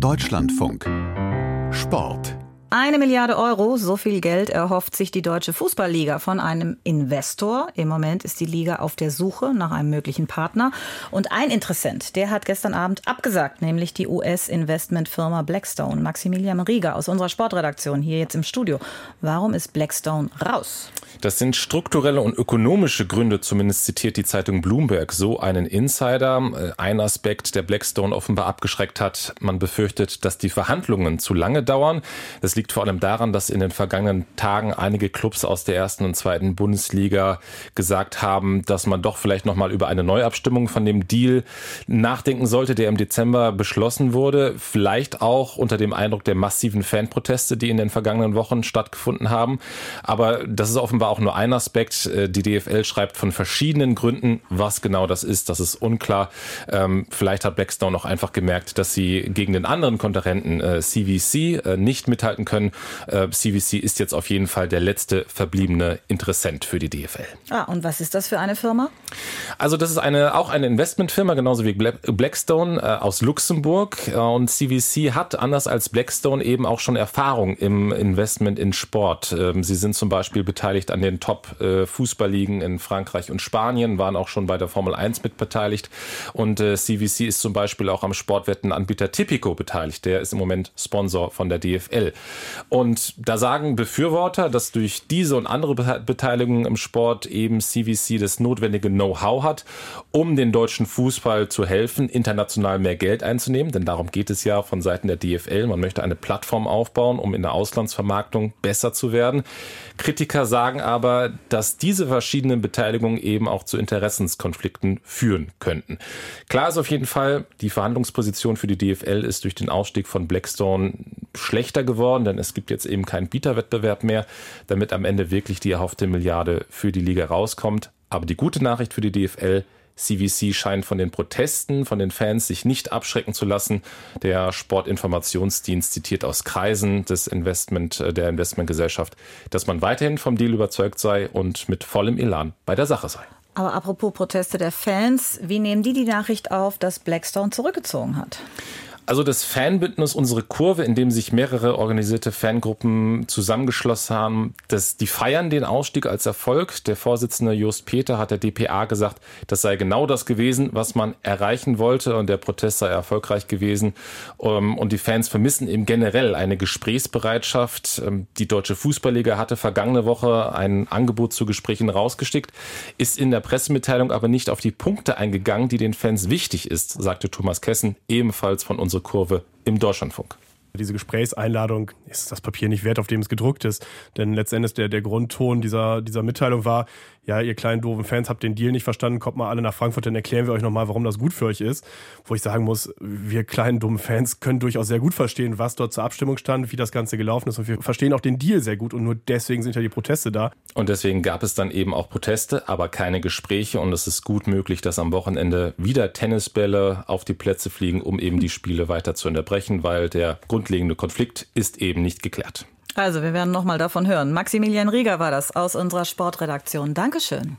Deutschlandfunk Sport eine Milliarde Euro, so viel Geld erhofft sich die Deutsche Fußballliga von einem Investor. Im Moment ist die Liga auf der Suche nach einem möglichen Partner. Und ein Interessent, der hat gestern Abend abgesagt, nämlich die US-Investmentfirma Blackstone. Maximilian Rieger aus unserer Sportredaktion hier jetzt im Studio. Warum ist Blackstone raus? Das sind strukturelle und ökonomische Gründe, zumindest zitiert die Zeitung Bloomberg so einen Insider. Äh, ein Aspekt, der Blackstone offenbar abgeschreckt hat. Man befürchtet, dass die Verhandlungen zu lange dauern. Das liegt vor allem daran, dass in den vergangenen Tagen einige Clubs aus der ersten und zweiten Bundesliga gesagt haben, dass man doch vielleicht noch mal über eine Neuabstimmung von dem Deal nachdenken sollte, der im Dezember beschlossen wurde. Vielleicht auch unter dem Eindruck der massiven Fanproteste, die in den vergangenen Wochen stattgefunden haben. Aber das ist offenbar auch nur ein Aspekt. Äh, die DFL schreibt von verschiedenen Gründen, was genau das ist. Das ist unklar. Ähm, vielleicht hat Blackstone auch einfach gemerkt, dass sie gegen den anderen Kontrahenten CVC äh, äh, nicht mithalten können. CVC ist jetzt auf jeden Fall der letzte verbliebene Interessent für die DFL. Ah, und was ist das für eine Firma? Also das ist eine auch eine Investmentfirma, genauso wie Blackstone aus Luxemburg. Und CVC hat anders als Blackstone eben auch schon Erfahrung im Investment in Sport. Ähm, sie sind zum Beispiel beteiligt an den Top-Fußballligen in Frankreich und Spanien, waren auch schon bei der Formel 1 mitbeteiligt. Und CVC äh, ist zum Beispiel auch am Sportwettenanbieter Tipico beteiligt. Der ist im Moment Sponsor von der DFL. Und da sagen Befürworter, dass durch diese und andere Beteiligungen im Sport eben CVC das notwendige Know-how hat, um den deutschen Fußball zu helfen, international mehr Geld einzunehmen. Denn darum geht es ja von Seiten der DFL. Man möchte eine Plattform aufbauen, um in der Auslandsvermarktung besser zu werden. Kritiker sagen aber, dass diese verschiedenen Beteiligungen eben auch zu Interessenskonflikten führen könnten. Klar ist auf jeden Fall, die Verhandlungsposition für die DFL ist durch den Ausstieg von Blackstone schlechter geworden, denn es gibt jetzt eben keinen Bieterwettbewerb mehr, damit am Ende wirklich die erhoffte Milliarde für die Liga rauskommt. Aber die gute Nachricht für die DFL, CVC scheint von den Protesten von den Fans sich nicht abschrecken zu lassen. Der Sportinformationsdienst zitiert aus Kreisen des Investment, äh, der Investmentgesellschaft, dass man weiterhin vom Deal überzeugt sei und mit vollem Elan bei der Sache sei. Aber apropos Proteste der Fans, wie nehmen die die Nachricht auf, dass Blackstone zurückgezogen hat? Also das Fanbündnis Unsere Kurve, in dem sich mehrere organisierte Fangruppen zusammengeschlossen haben, das, die feiern den Ausstieg als Erfolg. Der Vorsitzende Just Peter hat der DPA gesagt, das sei genau das gewesen, was man erreichen wollte und der Protest sei erfolgreich gewesen. Ähm, und die Fans vermissen eben generell eine Gesprächsbereitschaft. Ähm, die Deutsche Fußballliga hatte vergangene Woche ein Angebot zu Gesprächen rausgestickt, ist in der Pressemitteilung aber nicht auf die Punkte eingegangen, die den Fans wichtig ist, sagte Thomas Kessen, ebenfalls von unsere Kurve im Deutschlandfunk. Diese Gesprächseinladung ist das Papier nicht wert, auf dem es gedruckt ist. Denn letztendlich der, der Grundton dieser, dieser Mitteilung war, ja, ihr kleinen doofen Fans habt den Deal nicht verstanden, kommt mal alle nach Frankfurt, dann erklären wir euch nochmal, warum das gut für euch ist. Wo ich sagen muss, wir kleinen dummen Fans können durchaus sehr gut verstehen, was dort zur Abstimmung stand, wie das Ganze gelaufen ist und wir verstehen auch den Deal sehr gut und nur deswegen sind ja die Proteste da. Und deswegen gab es dann eben auch Proteste, aber keine Gespräche und es ist gut möglich, dass am Wochenende wieder Tennisbälle auf die Plätze fliegen, um eben die Spiele weiter zu unterbrechen, weil der grundlegende Konflikt ist eben nicht geklärt. Also, wir werden noch mal davon hören. Maximilian Rieger war das aus unserer Sportredaktion. Dankeschön.